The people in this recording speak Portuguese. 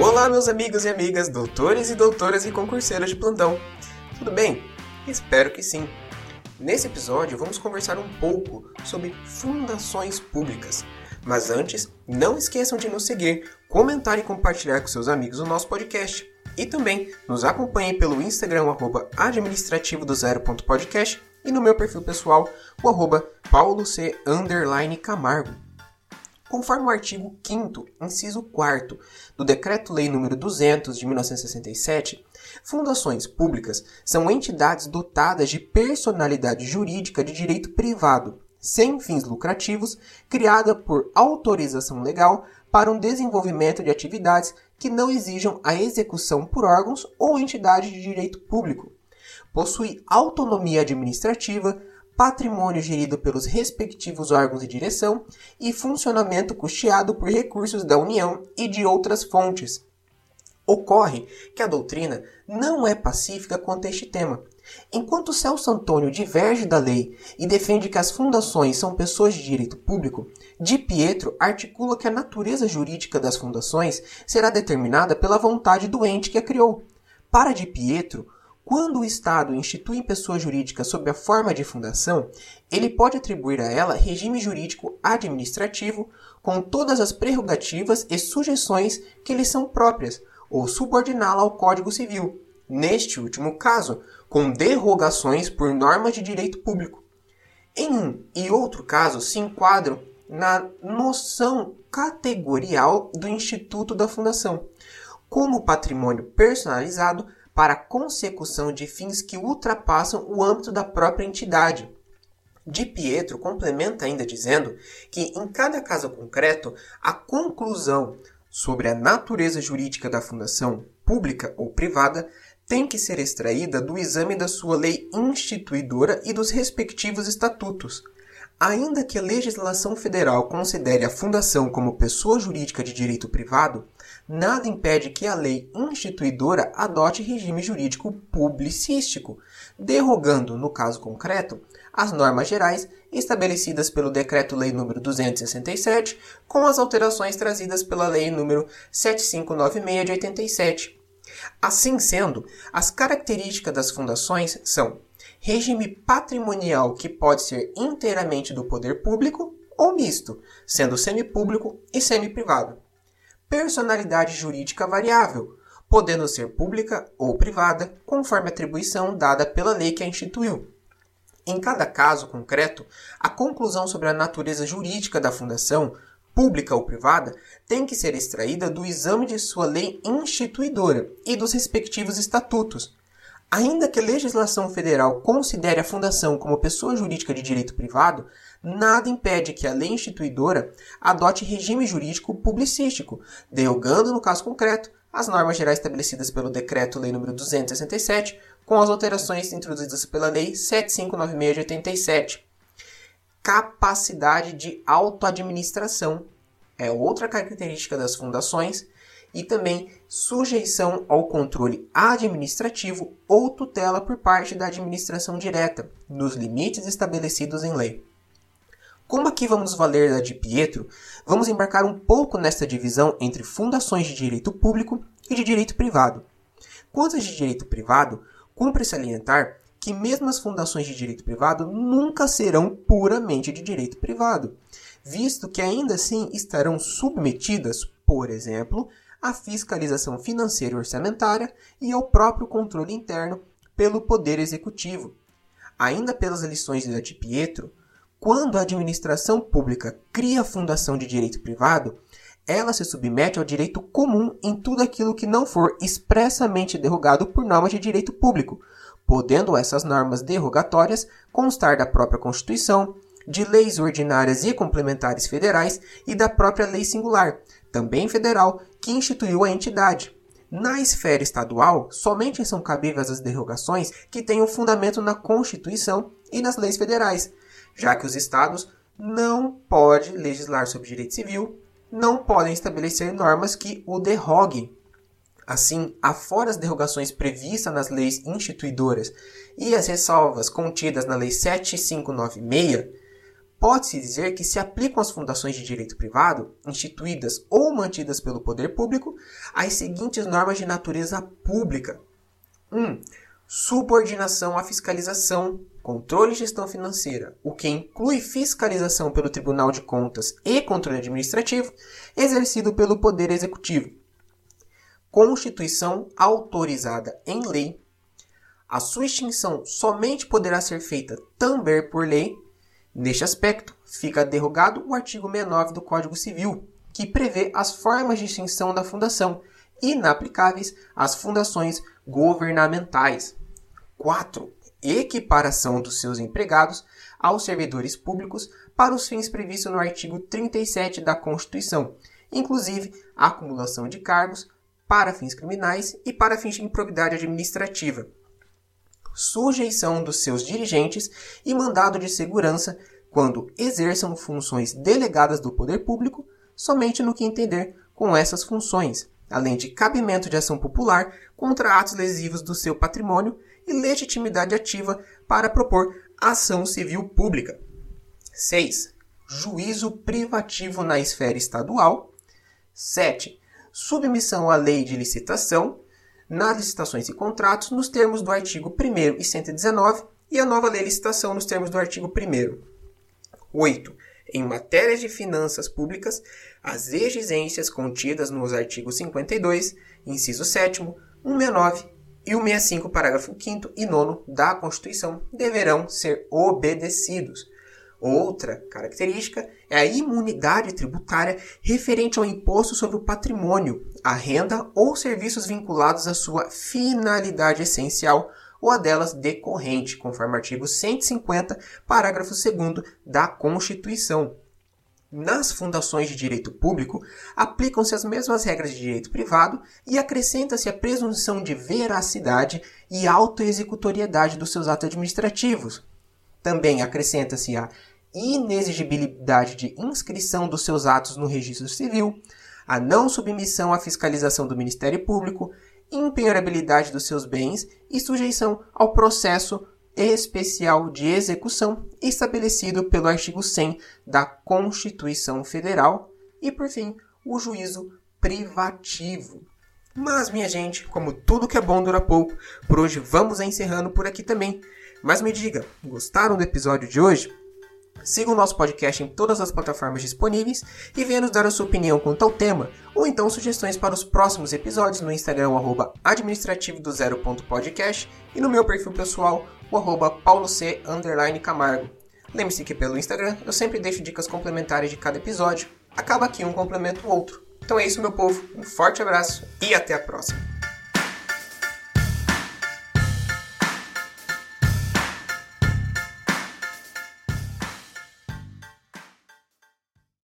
Olá, meus amigos e amigas, doutores e doutoras e concurseiras de plantão. Tudo bem? Espero que sim. Nesse episódio, vamos conversar um pouco sobre fundações públicas. Mas antes, não esqueçam de nos seguir, comentar e compartilhar com seus amigos o nosso podcast. E também nos acompanhem pelo Instagram, arroba administrativo do zero.podcast e no meu perfil pessoal, o arroba pauloc Camargo. Conforme o artigo 5 inciso 4 do Decreto-Lei nº 200 de 1967, fundações públicas são entidades dotadas de personalidade jurídica de direito privado, sem fins lucrativos, criada por autorização legal para um desenvolvimento de atividades que não exijam a execução por órgãos ou entidades de direito público. Possui autonomia administrativa, patrimônio gerido pelos respectivos órgãos de direção e funcionamento custeado por recursos da União e de outras fontes. Ocorre que a doutrina não é pacífica quanto a este tema. Enquanto Celso Antônio diverge da lei e defende que as fundações são pessoas de direito público, Di Pietro articula que a natureza jurídica das fundações será determinada pela vontade do ente que a criou. Para Di Pietro, quando o Estado institui pessoa jurídica sob a forma de fundação, ele pode atribuir a ela regime jurídico administrativo com todas as prerrogativas e sujeições que lhe são próprias, ou subordiná-la ao Código Civil, neste último caso, com derrogações por normas de direito público. Em um e outro caso, se enquadram na noção categorial do Instituto da Fundação, como patrimônio personalizado para a consecução de fins que ultrapassam o âmbito da própria entidade. De Pietro complementa ainda dizendo que, em cada caso concreto, a conclusão sobre a natureza jurídica da fundação, pública ou privada, tem que ser extraída do exame da sua lei instituidora e dos respectivos estatutos. Ainda que a legislação federal considere a fundação como pessoa jurídica de direito privado, nada impede que a lei instituidora adote regime jurídico publicístico, derrogando, no caso concreto, as normas gerais estabelecidas pelo Decreto-Lei nº 267, com as alterações trazidas pela Lei nº 7596 de 87. Assim sendo, as características das fundações são regime patrimonial que pode ser inteiramente do poder público ou misto, sendo semipúblico e semiprivado. Personalidade jurídica variável, podendo ser pública ou privada, conforme a atribuição dada pela lei que a instituiu. Em cada caso concreto, a conclusão sobre a natureza jurídica da fundação, pública ou privada, tem que ser extraída do exame de sua lei instituidora e dos respectivos estatutos, Ainda que a legislação federal considere a fundação como pessoa jurídica de direito privado, nada impede que a lei instituidora adote regime jurídico publicístico, derrogando, no caso concreto, as normas gerais estabelecidas pelo Decreto-Lei nº 267, com as alterações introduzidas pela Lei 7596 de 87. Capacidade de autoadministração é outra característica das fundações e também sujeição ao controle administrativo ou tutela por parte da administração direta, nos limites estabelecidos em lei. Como aqui vamos valer da de Pietro, vamos embarcar um pouco nesta divisão entre fundações de direito público e de direito privado. Quanto às de direito privado, cumpre salientar que mesmo as fundações de direito privado nunca serão puramente de direito privado, visto que ainda assim estarão submetidas, por exemplo, à fiscalização financeira e orçamentária e ao próprio controle interno pelo Poder Executivo. Ainda pelas lições de Di Pietro, quando a administração pública cria fundação de direito privado, ela se submete ao direito comum em tudo aquilo que não for expressamente derrogado por normas de direito público, podendo essas normas derrogatórias constar da própria Constituição, de leis ordinárias e complementares federais e da própria lei singular, também federal, que instituiu a entidade. Na esfera estadual, somente são cabíveis as derrogações que tenham fundamento na Constituição e nas leis federais, já que os estados não podem legislar sobre direito civil, não podem estabelecer normas que o derroguem. Assim, afora as derrogações previstas nas leis instituidoras e as ressalvas contidas na Lei 7596, pode-se dizer que se aplicam às fundações de direito privado, instituídas ou mantidas pelo poder público, as seguintes normas de natureza pública. 1. Um, subordinação à fiscalização, controle e gestão financeira, o que inclui fiscalização pelo Tribunal de Contas e controle administrativo, exercido pelo Poder Executivo. Constituição autorizada em lei. A sua extinção somente poderá ser feita também por lei. Neste aspecto, fica derrogado o artigo 69 do Código Civil, que prevê as formas de extinção da fundação, inaplicáveis às fundações governamentais. 4. Equiparação dos seus empregados aos servidores públicos para os fins previstos no artigo 37 da Constituição, inclusive a acumulação de cargos para fins criminais e para fins de improbidade administrativa. Sujeição dos seus dirigentes e mandado de segurança quando exerçam funções delegadas do poder público somente no que entender com essas funções, além de cabimento de ação popular contra atos lesivos do seu patrimônio e legitimidade ativa para propor ação civil pública. 6. Juízo privativo na esfera estadual. 7. Submissão à lei de licitação nas licitações e contratos nos termos do artigo 1 e 119 e a nova lei de licitação nos termos do artigo 1 8. Em matérias de finanças públicas, as exigências contidas nos artigos 52, inciso 7, 169 e o 65, parágrafo 5 e 9 da Constituição deverão ser obedecidos. Outra característica é a imunidade tributária referente ao imposto sobre o patrimônio, a renda ou serviços vinculados à sua finalidade essencial ou a delas decorrente, conforme artigo 150, parágrafo 2 da Constituição. Nas fundações de direito público, aplicam-se as mesmas regras de direito privado e acrescenta-se a presunção de veracidade e autoexecutoriedade dos seus atos administrativos. Também acrescenta-se a inexigibilidade de inscrição dos seus atos no registro civil, a não submissão à fiscalização do Ministério Público, impenhorabilidade dos seus bens e sujeição ao processo especial de execução estabelecido pelo artigo 100 da Constituição Federal e, por fim, o juízo privativo. Mas, minha gente, como tudo que é bom dura pouco, por hoje vamos encerrando por aqui também. Mas me diga, gostaram do episódio de hoje? Siga o nosso podcast em todas as plataformas disponíveis e venha nos dar a sua opinião quanto ao tema, ou então sugestões para os próximos episódios no Instagram, administrativo do zero podcast, e no meu perfil pessoal, o arroba Camargo. Lembre-se que pelo Instagram eu sempre deixo dicas complementares de cada episódio, acaba aqui um complemento o outro. Então é isso, meu povo, um forte abraço e até a próxima!